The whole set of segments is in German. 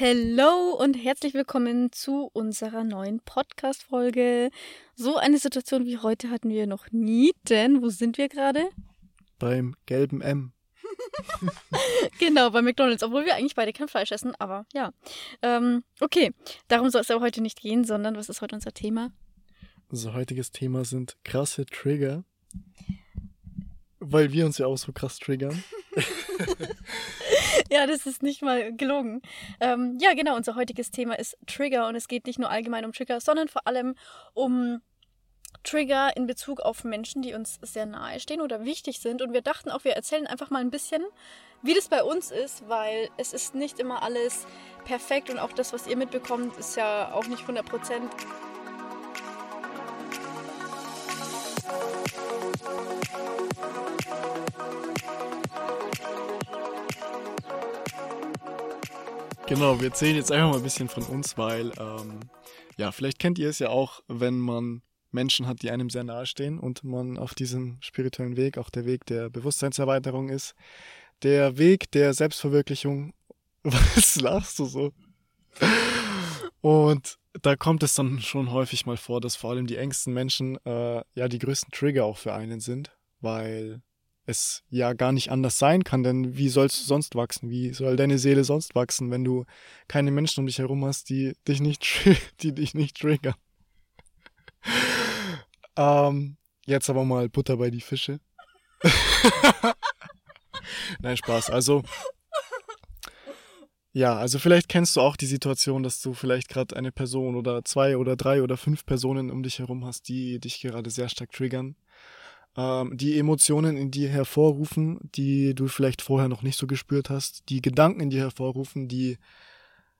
Hello und herzlich willkommen zu unserer neuen Podcast-Folge. So eine Situation wie heute hatten wir noch nie, denn wo sind wir gerade? Beim gelben M. genau, bei McDonalds, obwohl wir eigentlich beide kein Fleisch essen, aber ja. Ähm, okay, darum soll es aber heute nicht gehen, sondern was ist heute unser Thema? Unser heutiges Thema sind krasse Trigger, weil wir uns ja auch so krass triggern. ja, das ist nicht mal gelogen. Ähm, ja, genau, unser heutiges Thema ist Trigger und es geht nicht nur allgemein um Trigger, sondern vor allem um Trigger in Bezug auf Menschen, die uns sehr nahe stehen oder wichtig sind. Und wir dachten auch, wir erzählen einfach mal ein bisschen, wie das bei uns ist, weil es ist nicht immer alles perfekt und auch das, was ihr mitbekommt, ist ja auch nicht 100 Prozent. Genau, wir erzählen jetzt einfach mal ein bisschen von uns, weil, ähm, ja, vielleicht kennt ihr es ja auch, wenn man Menschen hat, die einem sehr nahe stehen und man auf diesem spirituellen Weg, auch der Weg der Bewusstseinserweiterung ist, der Weg der Selbstverwirklichung. Was lachst du so? Und da kommt es dann schon häufig mal vor, dass vor allem die engsten Menschen äh, ja die größten Trigger auch für einen sind, weil es ja gar nicht anders sein kann, denn wie sollst du sonst wachsen? Wie soll deine Seele sonst wachsen, wenn du keine Menschen um dich herum hast, die dich nicht, die dich nicht triggern? ähm, jetzt aber mal Butter bei die Fische. Nein, Spaß. Also, ja, also vielleicht kennst du auch die Situation, dass du vielleicht gerade eine Person oder zwei oder drei oder fünf Personen um dich herum hast, die dich gerade sehr stark triggern ähm, die Emotionen in dir hervorrufen, die du vielleicht vorher noch nicht so gespürt hast, die Gedanken in dir hervorrufen, die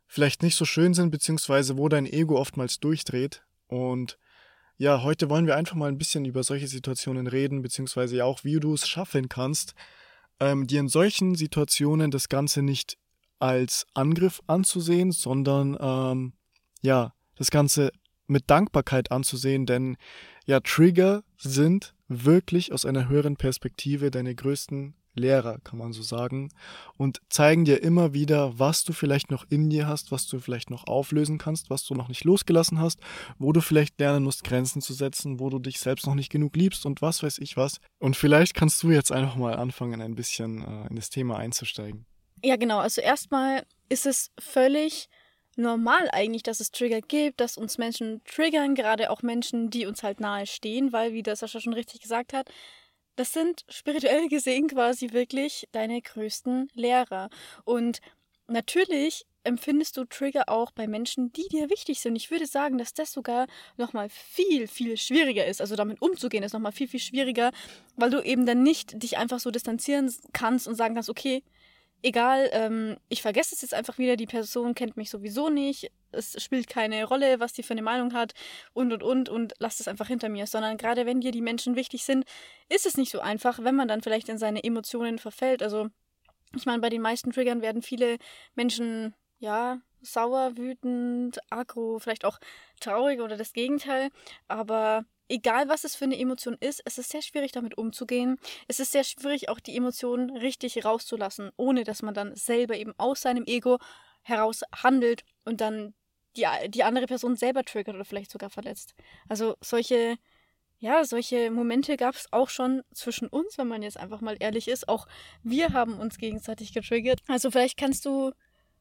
vielleicht nicht so schön sind, beziehungsweise wo dein Ego oftmals durchdreht. Und ja, heute wollen wir einfach mal ein bisschen über solche Situationen reden, beziehungsweise ja auch, wie du es schaffen kannst, ähm, dir in solchen Situationen das Ganze nicht als Angriff anzusehen, sondern ähm, ja, das Ganze mit Dankbarkeit anzusehen, denn ja, Trigger sind wirklich aus einer höheren Perspektive deine größten Lehrer, kann man so sagen, und zeigen dir immer wieder, was du vielleicht noch in dir hast, was du vielleicht noch auflösen kannst, was du noch nicht losgelassen hast, wo du vielleicht lernen musst, Grenzen zu setzen, wo du dich selbst noch nicht genug liebst und was weiß ich was. Und vielleicht kannst du jetzt einfach mal anfangen, ein bisschen äh, in das Thema einzusteigen. Ja, genau. Also erstmal ist es völlig normal eigentlich, dass es Trigger gibt, dass uns Menschen triggern, gerade auch Menschen, die uns halt nahe stehen, weil, wie das Sascha schon richtig gesagt hat, das sind spirituell gesehen quasi wirklich deine größten Lehrer. Und natürlich empfindest du Trigger auch bei Menschen, die dir wichtig sind. Ich würde sagen, dass das sogar nochmal viel, viel schwieriger ist. Also damit umzugehen ist nochmal viel, viel schwieriger, weil du eben dann nicht dich einfach so distanzieren kannst und sagen kannst, okay, egal, ähm, ich vergesse es jetzt einfach wieder, die Person kennt mich sowieso nicht, es spielt keine Rolle, was die für eine Meinung hat und und und und lass es einfach hinter mir, sondern gerade wenn dir die Menschen wichtig sind, ist es nicht so einfach, wenn man dann vielleicht in seine Emotionen verfällt. Also ich meine, bei den meisten Triggern werden viele Menschen ja sauer, wütend, aggro, vielleicht auch traurig oder das Gegenteil, aber egal was es für eine Emotion ist, es ist sehr schwierig damit umzugehen. Es ist sehr schwierig auch die Emotionen richtig rauszulassen, ohne dass man dann selber eben aus seinem Ego heraus handelt und dann die, die andere Person selber triggert oder vielleicht sogar verletzt. Also solche, ja, solche Momente gab es auch schon zwischen uns, wenn man jetzt einfach mal ehrlich ist. Auch wir haben uns gegenseitig getriggert. Also vielleicht kannst du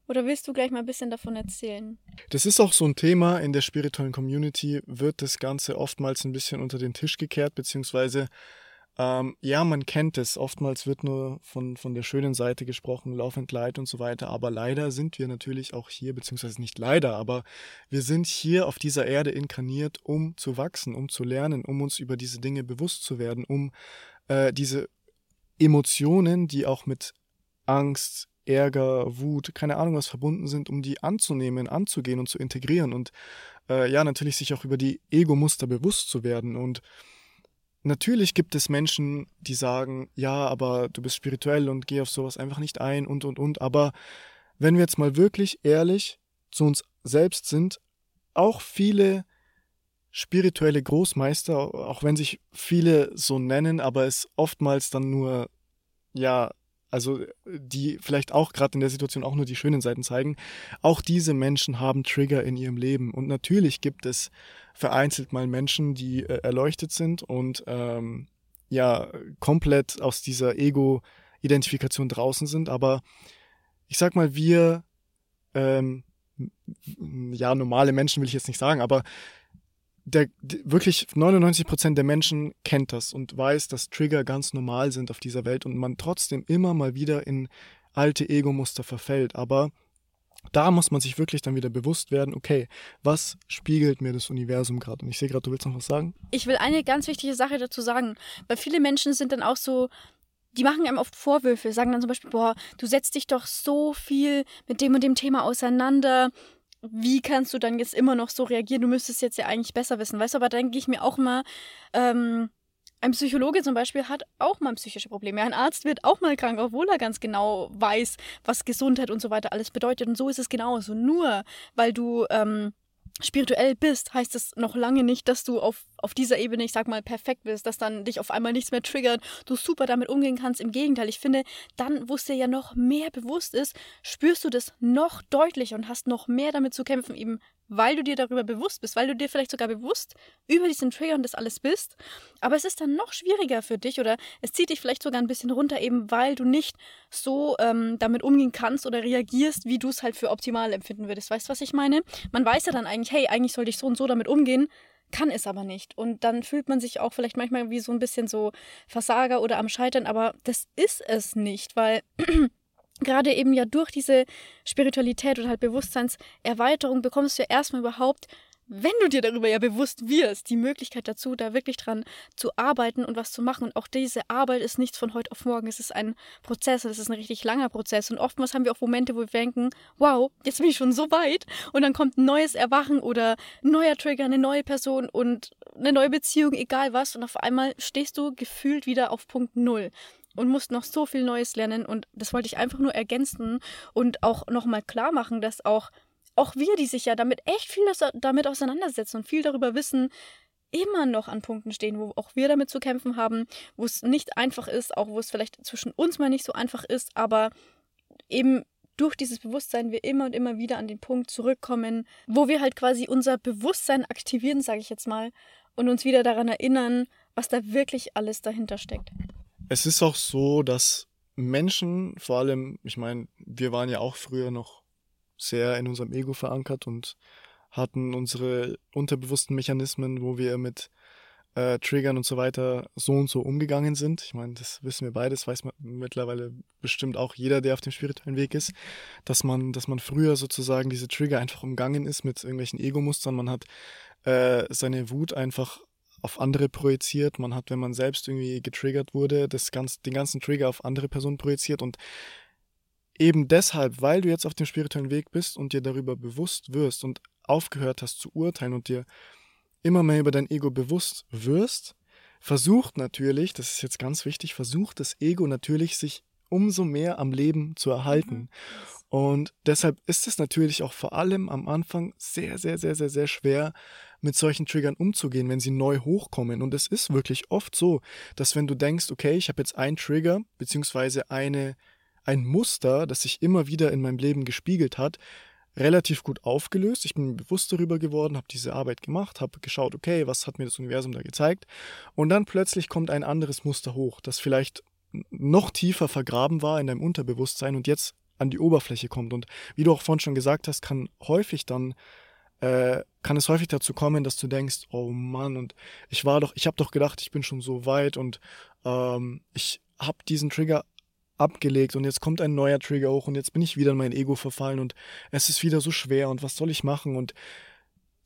oder willst du gleich mal ein bisschen davon erzählen? Das ist auch so ein Thema in der spirituellen Community, wird das Ganze oftmals ein bisschen unter den Tisch gekehrt, beziehungsweise ähm, ja, man kennt es. Oftmals wird nur von, von der schönen Seite gesprochen, Lauf and Glide und so weiter. Aber leider sind wir natürlich auch hier, beziehungsweise nicht leider, aber wir sind hier auf dieser Erde inkarniert, um zu wachsen, um zu lernen, um uns über diese Dinge bewusst zu werden, um äh, diese Emotionen, die auch mit Angst, Ärger, Wut, keine Ahnung was verbunden sind, um die anzunehmen, anzugehen und zu integrieren und äh, ja, natürlich sich auch über die Ego-Muster bewusst zu werden. Und natürlich gibt es Menschen, die sagen, ja, aber du bist spirituell und geh auf sowas einfach nicht ein und und und. Aber wenn wir jetzt mal wirklich ehrlich zu uns selbst sind, auch viele spirituelle Großmeister, auch wenn sich viele so nennen, aber es oftmals dann nur ja also die vielleicht auch gerade in der Situation auch nur die schönen Seiten zeigen, auch diese Menschen haben Trigger in ihrem Leben. Und natürlich gibt es vereinzelt mal Menschen, die äh, erleuchtet sind und ähm, ja komplett aus dieser Ego-Identifikation draußen sind. Aber ich sag mal, wir ähm, ja normale Menschen will ich jetzt nicht sagen, aber der, wirklich 99 Prozent der Menschen kennt das und weiß, dass Trigger ganz normal sind auf dieser Welt und man trotzdem immer mal wieder in alte Ego-Muster verfällt. Aber da muss man sich wirklich dann wieder bewusst werden, okay, was spiegelt mir das Universum gerade? Und ich sehe gerade, du willst noch was sagen? Ich will eine ganz wichtige Sache dazu sagen, weil viele Menschen sind dann auch so, die machen einem oft Vorwürfe, sagen dann zum Beispiel, boah, du setzt dich doch so viel mit dem und dem Thema auseinander wie kannst du dann jetzt immer noch so reagieren? Du müsstest jetzt ja eigentlich besser wissen, weißt du? Aber denke ich mir auch mal, ähm, ein Psychologe zum Beispiel hat auch mal psychische Probleme. Ein Arzt wird auch mal krank, obwohl er ganz genau weiß, was Gesundheit und so weiter alles bedeutet. Und so ist es genauso. Nur weil du ähm, spirituell bist, heißt es noch lange nicht, dass du auf, auf dieser Ebene, ich sag mal, perfekt bist, dass dann dich auf einmal nichts mehr triggert, du super damit umgehen kannst. Im Gegenteil, ich finde, dann, wo es dir ja noch mehr bewusst ist, spürst du das noch deutlicher und hast noch mehr damit zu kämpfen, eben weil du dir darüber bewusst bist, weil du dir vielleicht sogar bewusst über diesen Trigger und das alles bist. Aber es ist dann noch schwieriger für dich oder es zieht dich vielleicht sogar ein bisschen runter, eben weil du nicht so ähm, damit umgehen kannst oder reagierst, wie du es halt für optimal empfinden würdest. Weißt du, was ich meine? Man weiß ja dann eigentlich, hey, eigentlich sollte ich so und so damit umgehen, kann es aber nicht. Und dann fühlt man sich auch vielleicht manchmal wie so ein bisschen so Versager oder am Scheitern, aber das ist es nicht, weil gerade eben ja durch diese Spiritualität oder halt Bewusstseinserweiterung bekommst du ja erstmal überhaupt, wenn du dir darüber ja bewusst wirst, die Möglichkeit dazu, da wirklich dran zu arbeiten und was zu machen. Und auch diese Arbeit ist nichts von heute auf morgen. Es ist ein Prozess und es ist ein richtig langer Prozess. Und oftmals haben wir auch Momente, wo wir denken, wow, jetzt bin ich schon so weit. Und dann kommt ein neues Erwachen oder ein neuer Trigger, eine neue Person und eine neue Beziehung, egal was. Und auf einmal stehst du gefühlt wieder auf Punkt Null und musst noch so viel Neues lernen. Und das wollte ich einfach nur ergänzen und auch nochmal klar machen, dass auch, auch wir, die sich ja damit echt viel damit auseinandersetzen und viel darüber wissen, immer noch an Punkten stehen, wo auch wir damit zu kämpfen haben, wo es nicht einfach ist, auch wo es vielleicht zwischen uns mal nicht so einfach ist, aber eben durch dieses Bewusstsein wir immer und immer wieder an den Punkt zurückkommen, wo wir halt quasi unser Bewusstsein aktivieren, sage ich jetzt mal, und uns wieder daran erinnern, was da wirklich alles dahinter steckt. Es ist auch so, dass Menschen, vor allem, ich meine, wir waren ja auch früher noch sehr in unserem Ego verankert und hatten unsere unterbewussten Mechanismen, wo wir mit äh, Triggern und so weiter so und so umgegangen sind. Ich meine, das wissen wir beides, weiß man mittlerweile bestimmt auch jeder, der auf dem spirituellen Weg ist, dass man, dass man früher sozusagen diese Trigger einfach umgangen ist mit irgendwelchen Ego-Mustern. Man hat äh, seine Wut einfach auf andere projiziert. Man hat, wenn man selbst irgendwie getriggert wurde, das ganz, den ganzen Trigger auf andere Personen projiziert. Und eben deshalb, weil du jetzt auf dem spirituellen Weg bist und dir darüber bewusst wirst und aufgehört hast zu urteilen und dir immer mehr über dein Ego bewusst wirst, versucht natürlich, das ist jetzt ganz wichtig, versucht das Ego natürlich sich umso mehr am Leben zu erhalten. Und deshalb ist es natürlich auch vor allem am Anfang sehr, sehr, sehr, sehr, sehr schwer, mit solchen Triggern umzugehen, wenn sie neu hochkommen. Und es ist wirklich oft so, dass wenn du denkst, okay, ich habe jetzt einen Trigger, beziehungsweise eine, ein Muster, das sich immer wieder in meinem Leben gespiegelt hat, relativ gut aufgelöst. Ich bin bewusst darüber geworden, habe diese Arbeit gemacht, habe geschaut, okay, was hat mir das Universum da gezeigt? Und dann plötzlich kommt ein anderes Muster hoch, das vielleicht noch tiefer vergraben war in deinem Unterbewusstsein und jetzt an die Oberfläche kommt. Und wie du auch vorhin schon gesagt hast, kann häufig dann äh, kann es häufig dazu kommen, dass du denkst, oh Mann, und ich war doch, ich habe doch gedacht, ich bin schon so weit und ähm, ich habe diesen Trigger abgelegt und jetzt kommt ein neuer Trigger hoch und jetzt bin ich wieder in mein Ego verfallen und es ist wieder so schwer und was soll ich machen? Und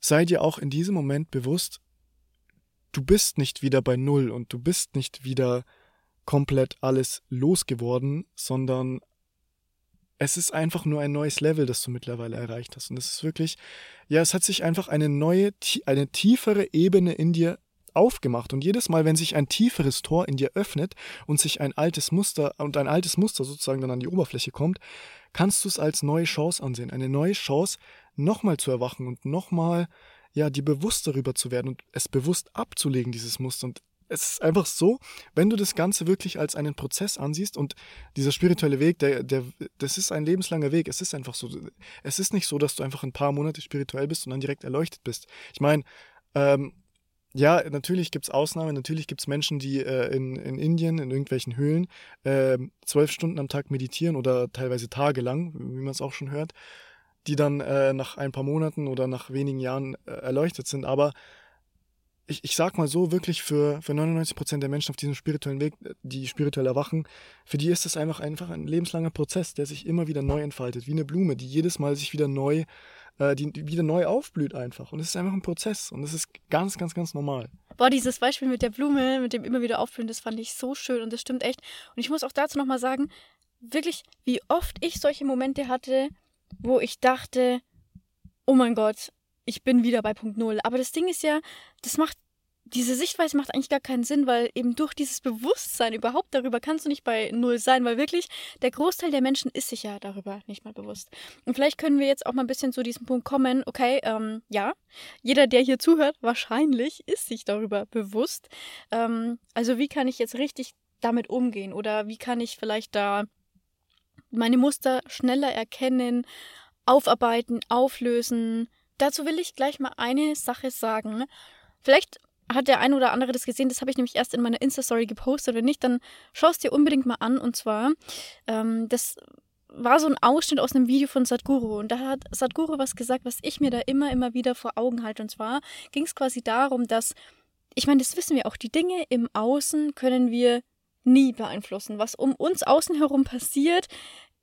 sei dir auch in diesem Moment bewusst, du bist nicht wieder bei Null und du bist nicht wieder komplett alles losgeworden, sondern es ist einfach nur ein neues Level, das du mittlerweile erreicht hast. Und es ist wirklich, ja, es hat sich einfach eine neue, eine tiefere Ebene in dir aufgemacht. Und jedes Mal, wenn sich ein tieferes Tor in dir öffnet und sich ein altes Muster und ein altes Muster sozusagen dann an die Oberfläche kommt, kannst du es als neue Chance ansehen. Eine neue Chance, nochmal zu erwachen und nochmal, ja, dir bewusst darüber zu werden und es bewusst abzulegen, dieses Muster. Und es ist einfach so, wenn du das Ganze wirklich als einen Prozess ansiehst und dieser spirituelle Weg, der, der, das ist ein lebenslanger Weg. Es ist einfach so. Es ist nicht so, dass du einfach ein paar Monate spirituell bist und dann direkt erleuchtet bist. Ich meine, ähm, ja, natürlich gibt es Ausnahmen, natürlich gibt es Menschen, die äh, in, in Indien, in irgendwelchen Höhlen, äh, zwölf Stunden am Tag meditieren oder teilweise tagelang, wie man es auch schon hört, die dann äh, nach ein paar Monaten oder nach wenigen Jahren äh, erleuchtet sind. Aber ich, ich sag mal so, wirklich für, für 99% der Menschen auf diesem spirituellen Weg, die spirituell erwachen, für die ist es einfach, einfach ein lebenslanger Prozess, der sich immer wieder neu entfaltet, wie eine Blume, die jedes Mal sich wieder neu, äh, die, die wieder neu aufblüht einfach. Und es ist einfach ein Prozess und es ist ganz, ganz, ganz normal. Boah, dieses Beispiel mit der Blume, mit dem immer wieder aufblühen, das fand ich so schön und das stimmt echt. Und ich muss auch dazu nochmal sagen, wirklich, wie oft ich solche Momente hatte, wo ich dachte, oh mein Gott, ich bin wieder bei Punkt Null. Aber das Ding ist ja, das macht, diese Sichtweise macht eigentlich gar keinen Sinn, weil eben durch dieses Bewusstsein überhaupt darüber kannst du nicht bei Null sein, weil wirklich der Großteil der Menschen ist sich ja darüber nicht mal bewusst. Und vielleicht können wir jetzt auch mal ein bisschen zu diesem Punkt kommen, okay, ähm, ja, jeder, der hier zuhört, wahrscheinlich ist sich darüber bewusst. Ähm, also wie kann ich jetzt richtig damit umgehen oder wie kann ich vielleicht da meine Muster schneller erkennen, aufarbeiten, auflösen, dazu will ich gleich mal eine Sache sagen. Vielleicht hat der ein oder andere das gesehen, das habe ich nämlich erst in meiner Insta-Story gepostet. Wenn nicht, dann schau es dir unbedingt mal an. Und zwar, ähm, das war so ein Ausschnitt aus einem Video von Sadhguru. Und da hat Sadhguru was gesagt, was ich mir da immer, immer wieder vor Augen halte. Und zwar ging es quasi darum, dass, ich meine, das wissen wir auch, die Dinge im Außen können wir nie beeinflussen. Was um uns außen herum passiert,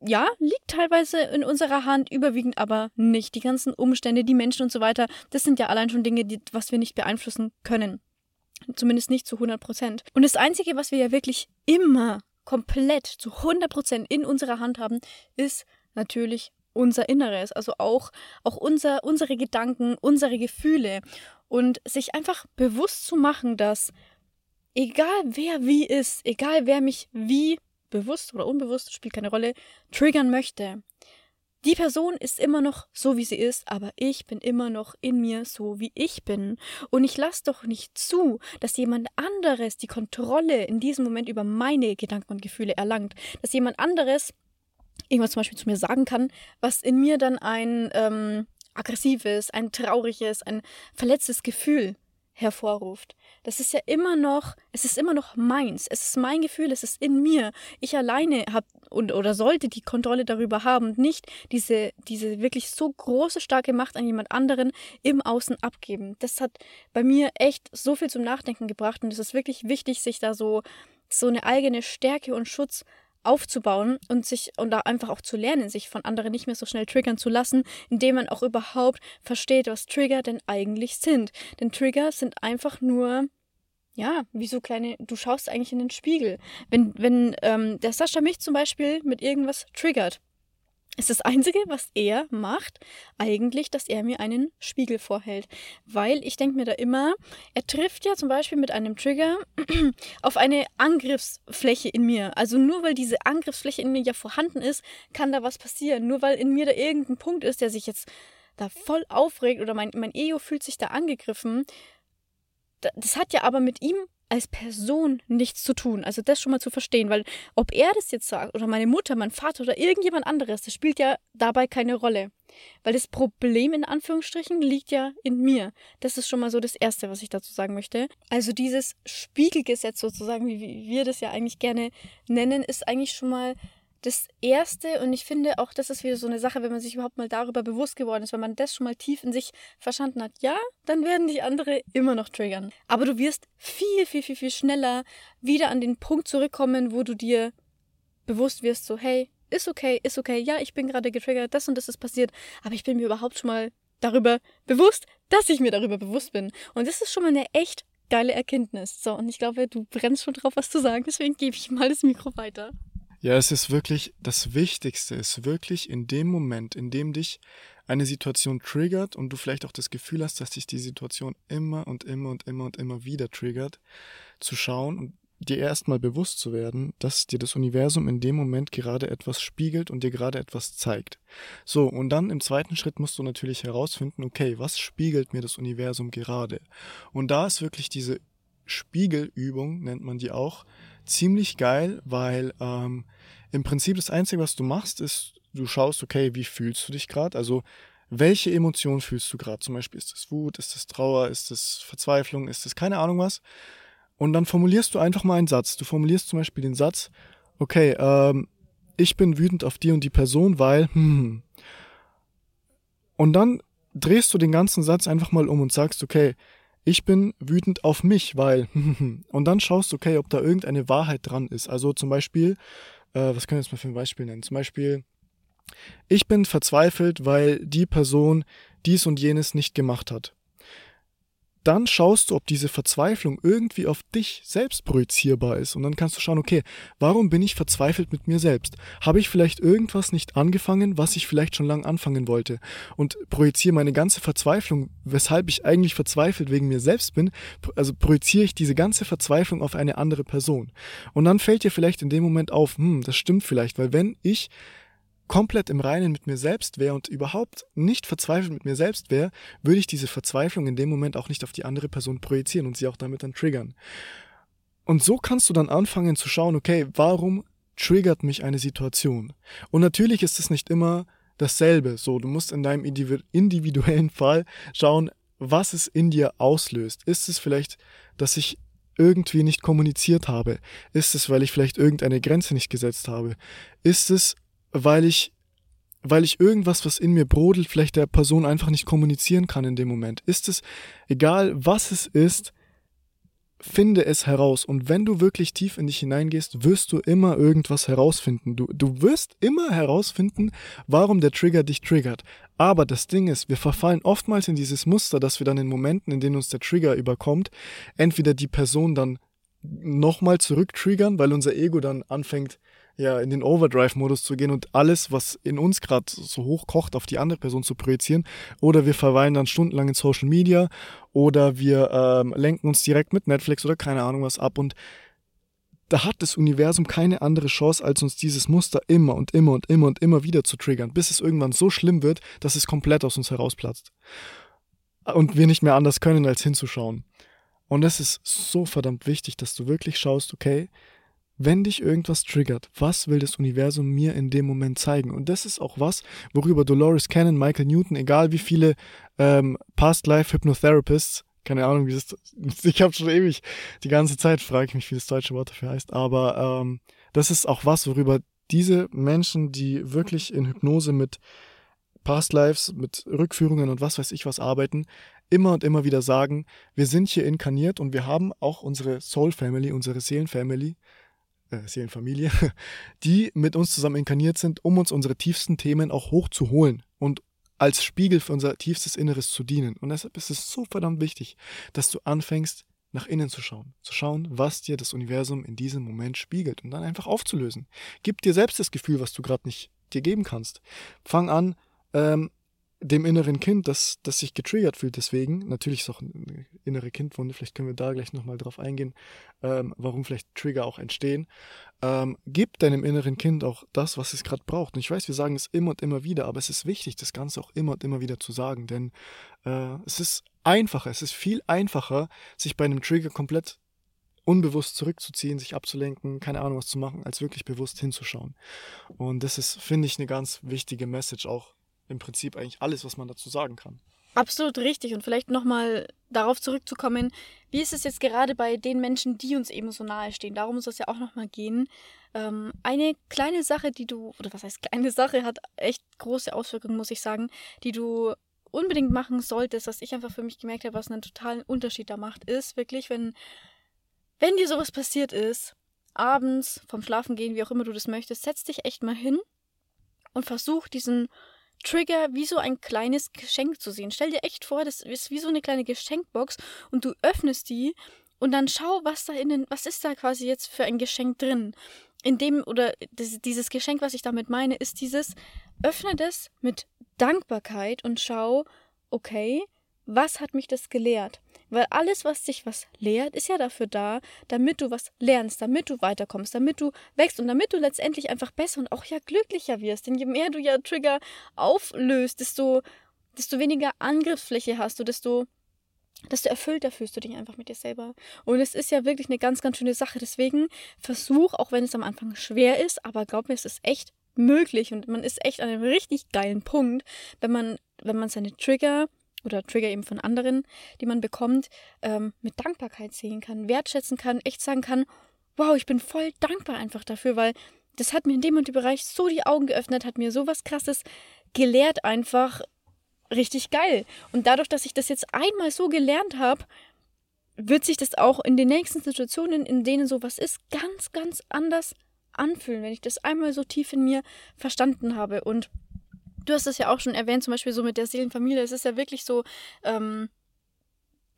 ja, liegt teilweise in unserer Hand, überwiegend aber nicht. Die ganzen Umstände, die Menschen und so weiter, das sind ja allein schon Dinge, die, was wir nicht beeinflussen können. Zumindest nicht zu 100 Prozent. Und das Einzige, was wir ja wirklich immer komplett zu 100 Prozent in unserer Hand haben, ist natürlich unser Inneres, also auch, auch unser, unsere Gedanken, unsere Gefühle. Und sich einfach bewusst zu machen, dass egal wer wie ist, egal wer mich wie bewusst oder unbewusst, spielt keine Rolle, triggern möchte. Die Person ist immer noch so, wie sie ist, aber ich bin immer noch in mir so, wie ich bin. Und ich lasse doch nicht zu, dass jemand anderes die Kontrolle in diesem Moment über meine Gedanken und Gefühle erlangt. Dass jemand anderes irgendwas zum Beispiel zu mir sagen kann, was in mir dann ein ähm, aggressives, ein trauriges, ein verletztes Gefühl hervorruft. Das ist ja immer noch, es ist immer noch meins. Es ist mein Gefühl, es ist in mir. Ich alleine habe und oder sollte die Kontrolle darüber haben und nicht diese, diese wirklich so große, starke Macht an jemand anderen im Außen abgeben. Das hat bei mir echt so viel zum Nachdenken gebracht und es ist wirklich wichtig, sich da so, so eine eigene Stärke und Schutz aufzubauen und sich und da einfach auch zu lernen, sich von anderen nicht mehr so schnell triggern zu lassen, indem man auch überhaupt versteht, was Trigger denn eigentlich sind. Denn Trigger sind einfach nur ja, wie so kleine, du schaust eigentlich in den Spiegel. Wenn, wenn ähm, der Sascha mich zum Beispiel mit irgendwas triggert, ist das Einzige, was er macht, eigentlich, dass er mir einen Spiegel vorhält. Weil ich denke mir da immer, er trifft ja zum Beispiel mit einem Trigger auf eine Angriffsfläche in mir. Also nur weil diese Angriffsfläche in mir ja vorhanden ist, kann da was passieren. Nur weil in mir da irgendein Punkt ist, der sich jetzt da voll aufregt oder mein, mein Ego fühlt sich da angegriffen. Das hat ja aber mit ihm als Person nichts zu tun. Also das schon mal zu verstehen, weil ob er das jetzt sagt oder meine Mutter, mein Vater oder irgendjemand anderes, das spielt ja dabei keine Rolle. Weil das Problem in Anführungsstrichen liegt ja in mir. Das ist schon mal so das Erste, was ich dazu sagen möchte. Also dieses Spiegelgesetz sozusagen, wie wir das ja eigentlich gerne nennen, ist eigentlich schon mal das Erste, und ich finde auch, das ist wieder so eine Sache, wenn man sich überhaupt mal darüber bewusst geworden ist, wenn man das schon mal tief in sich verstanden hat, ja, dann werden dich andere immer noch triggern. Aber du wirst viel, viel, viel, viel schneller wieder an den Punkt zurückkommen, wo du dir bewusst wirst, so, hey, ist okay, ist okay, ja, ich bin gerade getriggert, das und das ist passiert, aber ich bin mir überhaupt schon mal darüber bewusst, dass ich mir darüber bewusst bin. Und das ist schon mal eine echt geile Erkenntnis. So, und ich glaube, du brennst schon drauf, was zu sagen, deswegen gebe ich mal das Mikro weiter. Ja, es ist wirklich, das Wichtigste ist wirklich in dem Moment, in dem dich eine Situation triggert und du vielleicht auch das Gefühl hast, dass dich die Situation immer und immer und immer und immer wieder triggert, zu schauen und dir erstmal bewusst zu werden, dass dir das Universum in dem Moment gerade etwas spiegelt und dir gerade etwas zeigt. So, und dann im zweiten Schritt musst du natürlich herausfinden, okay, was spiegelt mir das Universum gerade? Und da ist wirklich diese Spiegelübung, nennt man die auch, ziemlich geil, weil ähm, im Prinzip das Einzige, was du machst, ist, du schaust, okay, wie fühlst du dich gerade? Also welche Emotion fühlst du gerade? Zum Beispiel ist es Wut, ist es Trauer, ist es Verzweiflung, ist es keine Ahnung was? Und dann formulierst du einfach mal einen Satz. Du formulierst zum Beispiel den Satz, okay, ähm, ich bin wütend auf die und die Person, weil, hm. Und dann drehst du den ganzen Satz einfach mal um und sagst, okay, ich bin wütend auf mich, weil, und dann schaust du, okay, ob da irgendeine Wahrheit dran ist. Also zum Beispiel, äh, was können wir jetzt mal für ein Beispiel nennen? Zum Beispiel, ich bin verzweifelt, weil die Person dies und jenes nicht gemacht hat dann schaust du, ob diese Verzweiflung irgendwie auf dich selbst projizierbar ist. Und dann kannst du schauen, okay, warum bin ich verzweifelt mit mir selbst? Habe ich vielleicht irgendwas nicht angefangen, was ich vielleicht schon lange anfangen wollte? Und projiziere meine ganze Verzweiflung, weshalb ich eigentlich verzweifelt wegen mir selbst bin, also projiziere ich diese ganze Verzweiflung auf eine andere Person. Und dann fällt dir vielleicht in dem Moment auf, hm, das stimmt vielleicht, weil wenn ich komplett im Reinen mit mir selbst wäre und überhaupt nicht verzweifelt mit mir selbst wäre, würde ich diese Verzweiflung in dem Moment auch nicht auf die andere Person projizieren und sie auch damit dann triggern. Und so kannst du dann anfangen zu schauen, okay, warum triggert mich eine Situation? Und natürlich ist es nicht immer dasselbe. So, du musst in deinem individuellen Fall schauen, was es in dir auslöst. Ist es vielleicht, dass ich irgendwie nicht kommuniziert habe? Ist es, weil ich vielleicht irgendeine Grenze nicht gesetzt habe? Ist es, weil ich, weil ich irgendwas, was in mir brodelt, vielleicht der Person einfach nicht kommunizieren kann in dem Moment. Ist es, egal was es ist, finde es heraus. Und wenn du wirklich tief in dich hineingehst, wirst du immer irgendwas herausfinden. Du, du wirst immer herausfinden, warum der Trigger dich triggert. Aber das Ding ist, wir verfallen oftmals in dieses Muster, dass wir dann in Momenten, in denen uns der Trigger überkommt, entweder die Person dann nochmal zurücktriggern, weil unser Ego dann anfängt, ja, in den Overdrive-Modus zu gehen und alles, was in uns gerade so hoch kocht, auf die andere Person zu projizieren. Oder wir verweilen dann stundenlang in Social Media oder wir ähm, lenken uns direkt mit Netflix oder keine Ahnung was ab und da hat das Universum keine andere Chance, als uns dieses Muster immer und immer und immer und immer wieder zu triggern, bis es irgendwann so schlimm wird, dass es komplett aus uns herausplatzt. Und wir nicht mehr anders können, als hinzuschauen. Und es ist so verdammt wichtig, dass du wirklich schaust, okay, wenn dich irgendwas triggert, was will das Universum mir in dem Moment zeigen? Und das ist auch was, worüber Dolores Cannon, Michael Newton, egal wie viele ähm, Past-Life-Hypnotherapists, keine Ahnung, wie das, ich habe schon ewig, die ganze Zeit frage ich mich, wie das deutsche Wort dafür heißt, aber ähm, das ist auch was, worüber diese Menschen, die wirklich in Hypnose mit Past Lives, mit Rückführungen und was weiß ich was arbeiten, immer und immer wieder sagen, wir sind hier inkarniert und wir haben auch unsere Soul Family, unsere Seelen Family, äh, Seelenfamilie, die mit uns zusammen inkarniert sind, um uns unsere tiefsten Themen auch hochzuholen und als Spiegel für unser tiefstes Inneres zu dienen. Und deshalb ist es so verdammt wichtig, dass du anfängst, nach innen zu schauen. Zu schauen, was dir das Universum in diesem Moment spiegelt und dann einfach aufzulösen. Gib dir selbst das Gefühl, was du gerade nicht dir geben kannst. Fang an, ähm, dem inneren Kind, das, das sich getriggert fühlt, deswegen, natürlich ist auch eine innere Kindwunde, vielleicht können wir da gleich nochmal drauf eingehen, ähm, warum vielleicht Trigger auch entstehen. Ähm, gib deinem inneren Kind auch das, was es gerade braucht. Und ich weiß, wir sagen es immer und immer wieder, aber es ist wichtig, das Ganze auch immer und immer wieder zu sagen, denn äh, es ist einfacher, es ist viel einfacher, sich bei einem Trigger komplett unbewusst zurückzuziehen, sich abzulenken, keine Ahnung was zu machen, als wirklich bewusst hinzuschauen. Und das ist, finde ich, eine ganz wichtige Message auch im Prinzip eigentlich alles, was man dazu sagen kann. Absolut richtig. Und vielleicht nochmal darauf zurückzukommen, wie ist es jetzt gerade bei den Menschen, die uns eben so nahe stehen? Darum muss es ja auch nochmal gehen. Ähm, eine kleine Sache, die du, oder was heißt kleine Sache, hat echt große Auswirkungen, muss ich sagen, die du unbedingt machen solltest, was ich einfach für mich gemerkt habe, was einen totalen Unterschied da macht, ist wirklich, wenn, wenn dir sowas passiert ist, abends, vom Schlafen gehen, wie auch immer du das möchtest, setz dich echt mal hin und versuch diesen Trigger wie so ein kleines Geschenk zu sehen. Stell dir echt vor, das ist wie so eine kleine Geschenkbox und du öffnest die und dann schau, was da innen, was ist da quasi jetzt für ein Geschenk drin. In dem, oder das, dieses Geschenk, was ich damit meine, ist dieses, öffne das mit Dankbarkeit und schau, okay, was hat mich das gelehrt? Weil alles, was sich was lehrt, ist ja dafür da, damit du was lernst, damit du weiterkommst, damit du wächst und damit du letztendlich einfach besser und auch ja glücklicher wirst. Denn je mehr du ja Trigger auflöst, desto, desto weniger Angriffsfläche hast du, desto desto erfüllter fühlst du dich einfach mit dir selber. Und es ist ja wirklich eine ganz, ganz schöne Sache. Deswegen versuch, auch wenn es am Anfang schwer ist, aber glaub mir, es ist echt möglich und man ist echt an einem richtig geilen Punkt, wenn man, wenn man seine Trigger oder Trigger eben von anderen, die man bekommt, ähm, mit Dankbarkeit sehen kann, wertschätzen kann, echt sagen kann, wow, ich bin voll dankbar einfach dafür, weil das hat mir in dem und dem Bereich so die Augen geöffnet, hat mir so was Krasses gelehrt einfach, richtig geil. Und dadurch, dass ich das jetzt einmal so gelernt habe, wird sich das auch in den nächsten Situationen, in denen sowas ist, ganz, ganz anders anfühlen, wenn ich das einmal so tief in mir verstanden habe. Und du hast es ja auch schon erwähnt, zum Beispiel so mit der Seelenfamilie. Es ist ja wirklich so, ähm,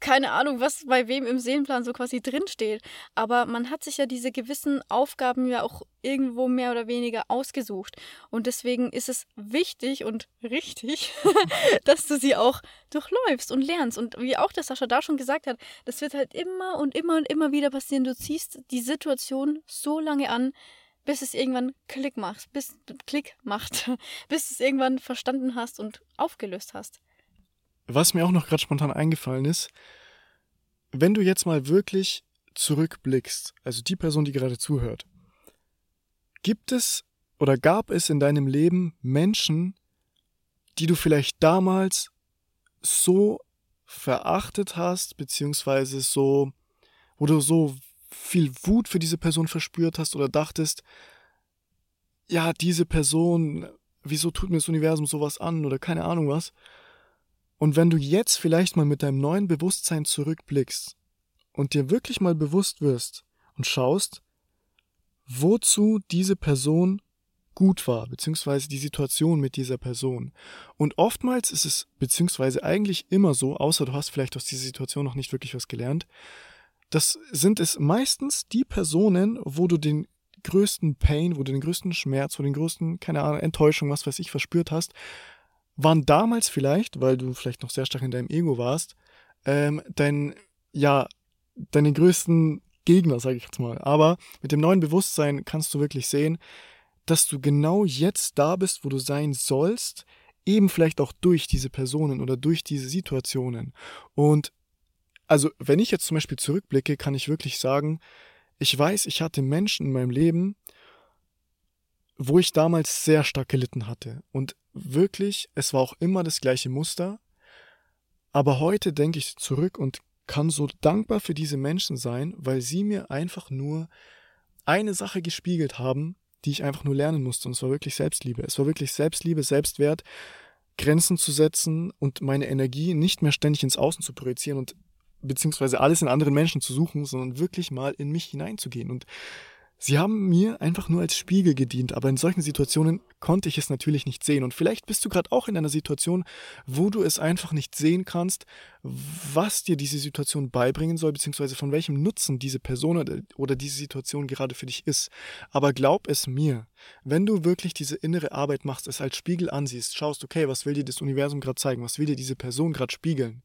keine Ahnung, was bei wem im Seelenplan so quasi drinsteht. Aber man hat sich ja diese gewissen Aufgaben ja auch irgendwo mehr oder weniger ausgesucht. Und deswegen ist es wichtig und richtig, dass du sie auch durchläufst und lernst. Und wie auch der Sascha da schon gesagt hat, das wird halt immer und immer und immer wieder passieren. Du ziehst die Situation so lange an, bis es irgendwann Klick macht, bis Klick macht, bis es irgendwann verstanden hast und aufgelöst hast. Was mir auch noch gerade spontan eingefallen ist, wenn du jetzt mal wirklich zurückblickst, also die Person, die gerade zuhört, gibt es oder gab es in deinem Leben Menschen, die du vielleicht damals so verachtet hast, beziehungsweise so, wo du so viel Wut für diese Person verspürt hast oder dachtest, ja, diese Person, wieso tut mir das Universum sowas an oder keine Ahnung was. Und wenn du jetzt vielleicht mal mit deinem neuen Bewusstsein zurückblickst und dir wirklich mal bewusst wirst und schaust, wozu diese Person gut war, beziehungsweise die Situation mit dieser Person. Und oftmals ist es, beziehungsweise eigentlich immer so, außer du hast vielleicht aus dieser Situation noch nicht wirklich was gelernt, das sind es meistens die Personen, wo du den größten Pain, wo du den größten Schmerz, wo du den größten, keine Ahnung, Enttäuschung, was weiß ich, verspürt hast, waren damals vielleicht, weil du vielleicht noch sehr stark in deinem Ego warst, ähm, dein, ja, deine größten Gegner, sage ich jetzt mal. Aber mit dem neuen Bewusstsein kannst du wirklich sehen, dass du genau jetzt da bist, wo du sein sollst, eben vielleicht auch durch diese Personen oder durch diese Situationen. Und also, wenn ich jetzt zum Beispiel zurückblicke, kann ich wirklich sagen, ich weiß, ich hatte Menschen in meinem Leben, wo ich damals sehr stark gelitten hatte. Und wirklich, es war auch immer das gleiche Muster. Aber heute denke ich zurück und kann so dankbar für diese Menschen sein, weil sie mir einfach nur eine Sache gespiegelt haben, die ich einfach nur lernen musste. Und es war wirklich Selbstliebe. Es war wirklich Selbstliebe, Selbstwert, Grenzen zu setzen und meine Energie nicht mehr ständig ins Außen zu projizieren und beziehungsweise alles in anderen Menschen zu suchen, sondern wirklich mal in mich hineinzugehen. Und Sie haben mir einfach nur als Spiegel gedient, aber in solchen Situationen konnte ich es natürlich nicht sehen. Und vielleicht bist du gerade auch in einer Situation, wo du es einfach nicht sehen kannst, was dir diese Situation beibringen soll, beziehungsweise von welchem Nutzen diese Person oder diese Situation gerade für dich ist. Aber glaub es mir, wenn du wirklich diese innere Arbeit machst, es als Spiegel ansiehst, schaust, okay, was will dir das Universum gerade zeigen, was will dir diese Person gerade spiegeln,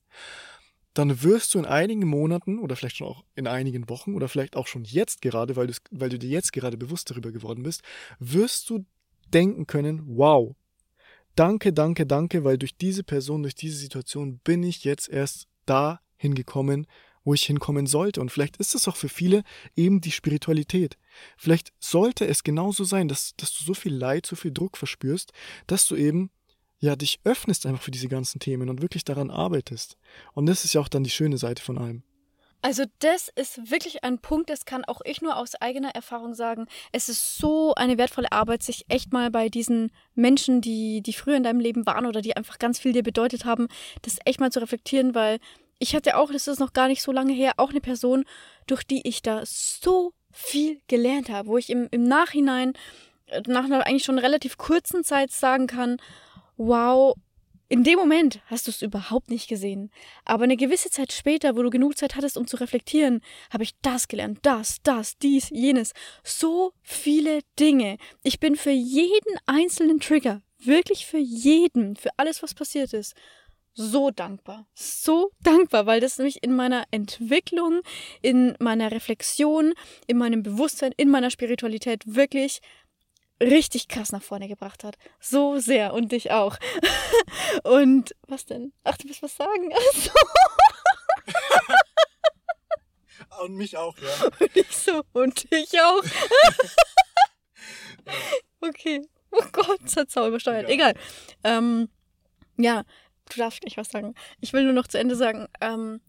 dann wirst du in einigen Monaten oder vielleicht schon auch in einigen Wochen oder vielleicht auch schon jetzt gerade, weil, weil du dir jetzt gerade bewusst darüber geworden bist, wirst du denken können, wow, danke, danke, danke, weil durch diese Person, durch diese Situation bin ich jetzt erst da hingekommen, wo ich hinkommen sollte. Und vielleicht ist es auch für viele eben die Spiritualität. Vielleicht sollte es genauso sein, dass, dass du so viel Leid, so viel Druck verspürst, dass du eben ja, dich öffnest einfach für diese ganzen Themen und wirklich daran arbeitest. Und das ist ja auch dann die schöne Seite von allem. Also das ist wirklich ein Punkt, das kann auch ich nur aus eigener Erfahrung sagen. Es ist so eine wertvolle Arbeit, sich echt mal bei diesen Menschen, die, die früher in deinem Leben waren oder die einfach ganz viel dir bedeutet haben, das echt mal zu reflektieren, weil ich hatte auch, das ist noch gar nicht so lange her, auch eine Person, durch die ich da so viel gelernt habe, wo ich im, im Nachhinein, nach einer eigentlich schon relativ kurzen Zeit sagen kann, wow, in dem Moment hast du es überhaupt nicht gesehen. Aber eine gewisse Zeit später, wo du genug Zeit hattest, um zu reflektieren, habe ich das gelernt, das, das, dies, jenes. So viele Dinge. Ich bin für jeden einzelnen Trigger, wirklich für jeden, für alles, was passiert ist, so dankbar. So dankbar, weil das mich in meiner Entwicklung, in meiner Reflexion, in meinem Bewusstsein, in meiner Spiritualität wirklich richtig krass nach vorne gebracht hat. So sehr und dich auch. und was denn? Ach, du willst was sagen? Ach so. und mich auch, ja. Und ich so, und ich auch. okay. Oh Gott, das hat sau übersteuert. Egal. Ähm, ja, du darfst nicht was sagen. Ich will nur noch zu Ende sagen, ähm,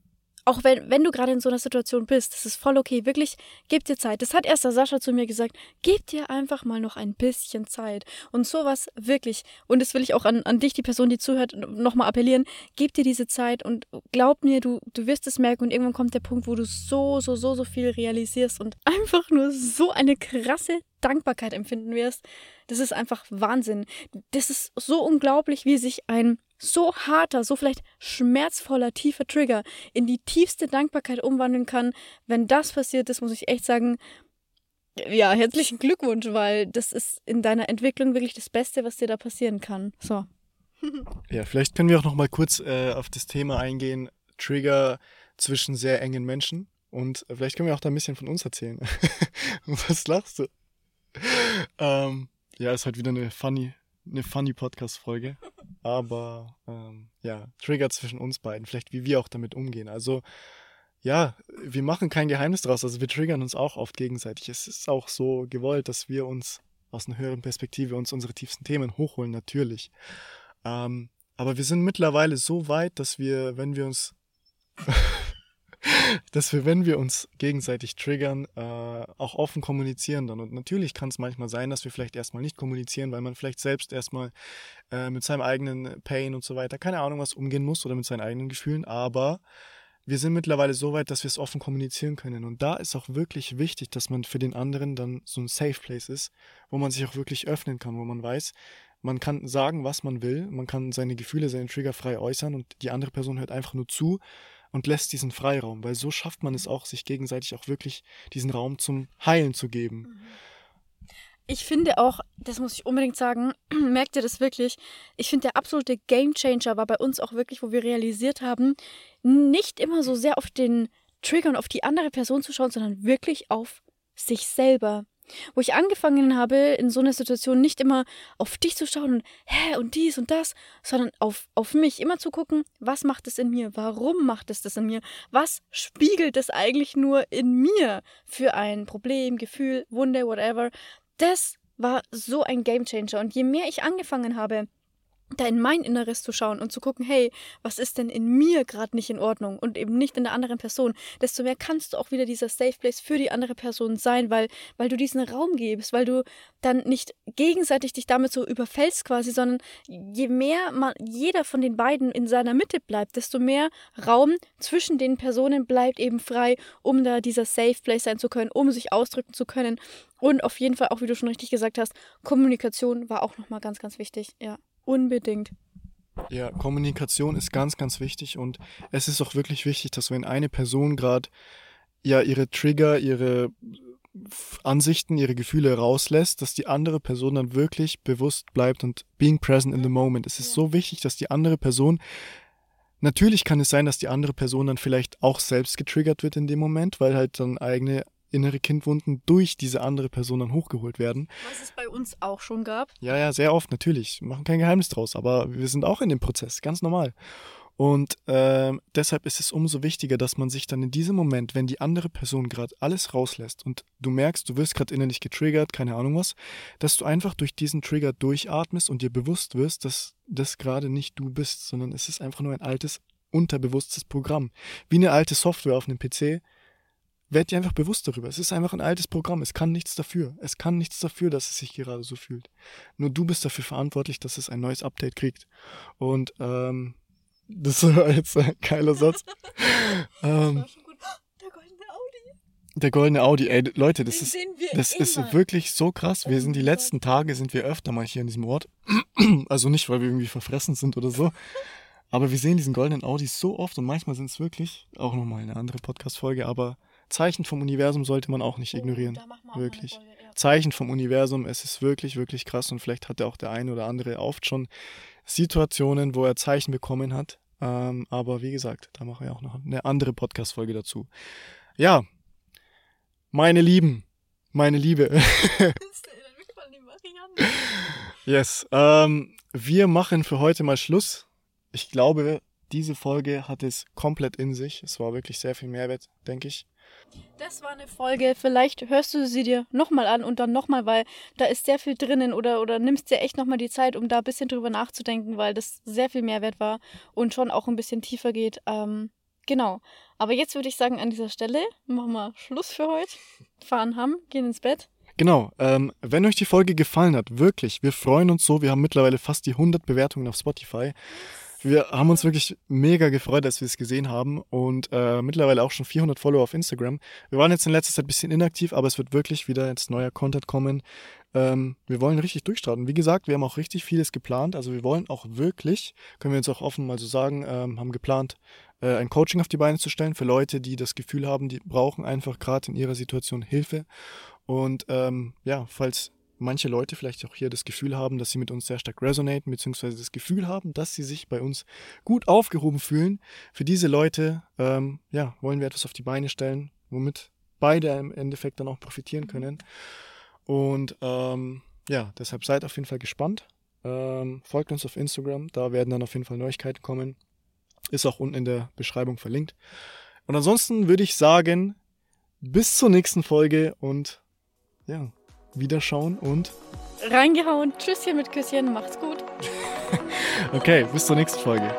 auch wenn, wenn du gerade in so einer Situation bist, das ist voll okay. Wirklich, gib dir Zeit. Das hat erst der Sascha zu mir gesagt. Gib dir einfach mal noch ein bisschen Zeit. Und sowas wirklich, und das will ich auch an, an dich, die Person, die zuhört, nochmal appellieren. Gib dir diese Zeit und glaub mir, du, du wirst es merken und irgendwann kommt der Punkt, wo du so, so, so, so viel realisierst und einfach nur so eine krasse Dankbarkeit empfinden wirst. Das ist einfach Wahnsinn. Das ist so unglaublich, wie sich ein so harter, so vielleicht schmerzvoller, tiefer Trigger in die tiefste Dankbarkeit umwandeln kann. Wenn das passiert ist, muss ich echt sagen, ja, herzlichen Glückwunsch, weil das ist in deiner Entwicklung wirklich das Beste, was dir da passieren kann. So. ja, vielleicht können wir auch noch mal kurz äh, auf das Thema eingehen, Trigger zwischen sehr engen Menschen. Und vielleicht können wir auch da ein bisschen von uns erzählen. Was lachst du? ähm, ja, ist halt wieder eine funny, eine funny Podcast-Folge. Aber ähm, ja, Trigger zwischen uns beiden, vielleicht wie wir auch damit umgehen. Also ja, wir machen kein Geheimnis draus. Also wir triggern uns auch oft gegenseitig. Es ist auch so gewollt, dass wir uns aus einer höheren Perspektive uns unsere tiefsten Themen hochholen, natürlich. Ähm, aber wir sind mittlerweile so weit, dass wir, wenn wir uns dass wir, wenn wir uns gegenseitig triggern, äh, auch offen kommunizieren dann. Und natürlich kann es manchmal sein, dass wir vielleicht erstmal nicht kommunizieren, weil man vielleicht selbst erstmal äh, mit seinem eigenen Pain und so weiter, keine Ahnung, was umgehen muss oder mit seinen eigenen Gefühlen. Aber wir sind mittlerweile so weit, dass wir es offen kommunizieren können. Und da ist auch wirklich wichtig, dass man für den anderen dann so ein Safe Place ist, wo man sich auch wirklich öffnen kann, wo man weiß, man kann sagen, was man will, man kann seine Gefühle, seine Trigger frei äußern und die andere Person hört einfach nur zu und lässt diesen Freiraum, weil so schafft man es auch, sich gegenseitig auch wirklich diesen Raum zum Heilen zu geben. Mhm. Ich finde auch, das muss ich unbedingt sagen, merkt ihr das wirklich? Ich finde, der absolute Gamechanger war bei uns auch wirklich, wo wir realisiert haben, nicht immer so sehr auf den Trigger und auf die andere Person zu schauen, sondern wirklich auf sich selber wo ich angefangen habe, in so einer Situation nicht immer auf dich zu schauen und hä und dies und das, sondern auf, auf mich immer zu gucken, was macht es in mir, warum macht es das in mir, was spiegelt es eigentlich nur in mir für ein Problem, Gefühl, Wunde, whatever. Das war so ein Gamechanger und je mehr ich angefangen habe, da in mein Inneres zu schauen und zu gucken, hey, was ist denn in mir gerade nicht in Ordnung und eben nicht in der anderen Person, desto mehr kannst du auch wieder dieser Safe Place für die andere Person sein, weil, weil du diesen Raum gibst, weil du dann nicht gegenseitig dich damit so überfällst quasi, sondern je mehr man, jeder von den beiden in seiner Mitte bleibt, desto mehr Raum zwischen den Personen bleibt eben frei, um da dieser Safe Place sein zu können, um sich ausdrücken zu können. Und auf jeden Fall auch, wie du schon richtig gesagt hast, Kommunikation war auch nochmal ganz, ganz wichtig, ja. Unbedingt. Ja, Kommunikation ist ganz, ganz wichtig und es ist auch wirklich wichtig, dass wenn eine Person gerade ja ihre Trigger, ihre Ansichten, ihre Gefühle rauslässt, dass die andere Person dann wirklich bewusst bleibt und being present in the moment. Es ist so wichtig, dass die andere Person Natürlich kann es sein, dass die andere Person dann vielleicht auch selbst getriggert wird in dem Moment, weil halt dann eigene innere Kindwunden durch diese andere Person dann hochgeholt werden. Was es bei uns auch schon gab. Ja, ja, sehr oft, natürlich. Wir machen kein Geheimnis draus, aber wir sind auch in dem Prozess, ganz normal. Und äh, deshalb ist es umso wichtiger, dass man sich dann in diesem Moment, wenn die andere Person gerade alles rauslässt und du merkst, du wirst gerade innerlich getriggert, keine Ahnung was, dass du einfach durch diesen Trigger durchatmest und dir bewusst wirst, dass das gerade nicht du bist, sondern es ist einfach nur ein altes, unterbewusstes Programm. Wie eine alte Software auf einem PC, Werd dir einfach bewusst darüber. Es ist einfach ein altes Programm. Es kann nichts dafür. Es kann nichts dafür, dass es sich gerade so fühlt. Nur du bist dafür verantwortlich, dass es ein neues Update kriegt. Und ähm, das war jetzt ein geiler Satz. ähm, der goldene Audi. Der goldene Audi. Ey, Leute, das ist, das ist wirklich so krass. Wir sind die letzten Tage sind wir öfter mal hier in diesem Ort. also nicht, weil wir irgendwie verfressen sind oder so. Aber wir sehen diesen goldenen Audi so oft und manchmal sind es wirklich, auch nochmal eine andere Podcast-Folge, aber Zeichen vom Universum sollte man auch nicht oh, ignorieren. wirklich. Folge, ja. Zeichen vom Universum, es ist wirklich, wirklich krass und vielleicht hat er auch der eine oder andere oft schon Situationen, wo er Zeichen bekommen hat. Ähm, aber wie gesagt, da machen wir auch noch eine andere Podcast-Folge dazu. Ja, meine Lieben, meine Liebe. yes, ähm, wir machen für heute mal Schluss. Ich glaube, diese Folge hat es komplett in sich. Es war wirklich sehr viel Mehrwert, denke ich. Das war eine Folge, vielleicht hörst du sie dir nochmal an und dann nochmal, weil da ist sehr viel drinnen oder, oder nimmst dir echt nochmal die Zeit, um da ein bisschen drüber nachzudenken, weil das sehr viel Mehrwert war und schon auch ein bisschen tiefer geht. Ähm, genau. Aber jetzt würde ich sagen, an dieser Stelle machen wir Schluss für heute. Fahren haben, gehen ins Bett. Genau, ähm, wenn euch die Folge gefallen hat, wirklich, wir freuen uns so. Wir haben mittlerweile fast die 100 Bewertungen auf Spotify. Wir haben uns wirklich mega gefreut, dass wir es gesehen haben und äh, mittlerweile auch schon 400 Follower auf Instagram. Wir waren jetzt in letzter Zeit ein bisschen inaktiv, aber es wird wirklich wieder jetzt neuer Content kommen. Ähm, wir wollen richtig durchstarten. Wie gesagt, wir haben auch richtig vieles geplant. Also wir wollen auch wirklich, können wir jetzt auch offen mal so sagen, ähm, haben geplant, äh, ein Coaching auf die Beine zu stellen für Leute, die das Gefühl haben, die brauchen einfach gerade in ihrer Situation Hilfe. Und ähm, ja, falls manche Leute vielleicht auch hier das Gefühl haben, dass sie mit uns sehr stark resonaten, beziehungsweise das Gefühl haben, dass sie sich bei uns gut aufgehoben fühlen. Für diese Leute, ähm, ja, wollen wir etwas auf die Beine stellen, womit beide im Endeffekt dann auch profitieren können. Und ähm, ja, deshalb seid auf jeden Fall gespannt. Ähm, folgt uns auf Instagram, da werden dann auf jeden Fall Neuigkeiten kommen. Ist auch unten in der Beschreibung verlinkt. Und ansonsten würde ich sagen, bis zur nächsten Folge und ja, Wiederschauen und reingehauen. Tschüsschen mit Küsschen, macht's gut. okay, bis zur nächsten Folge.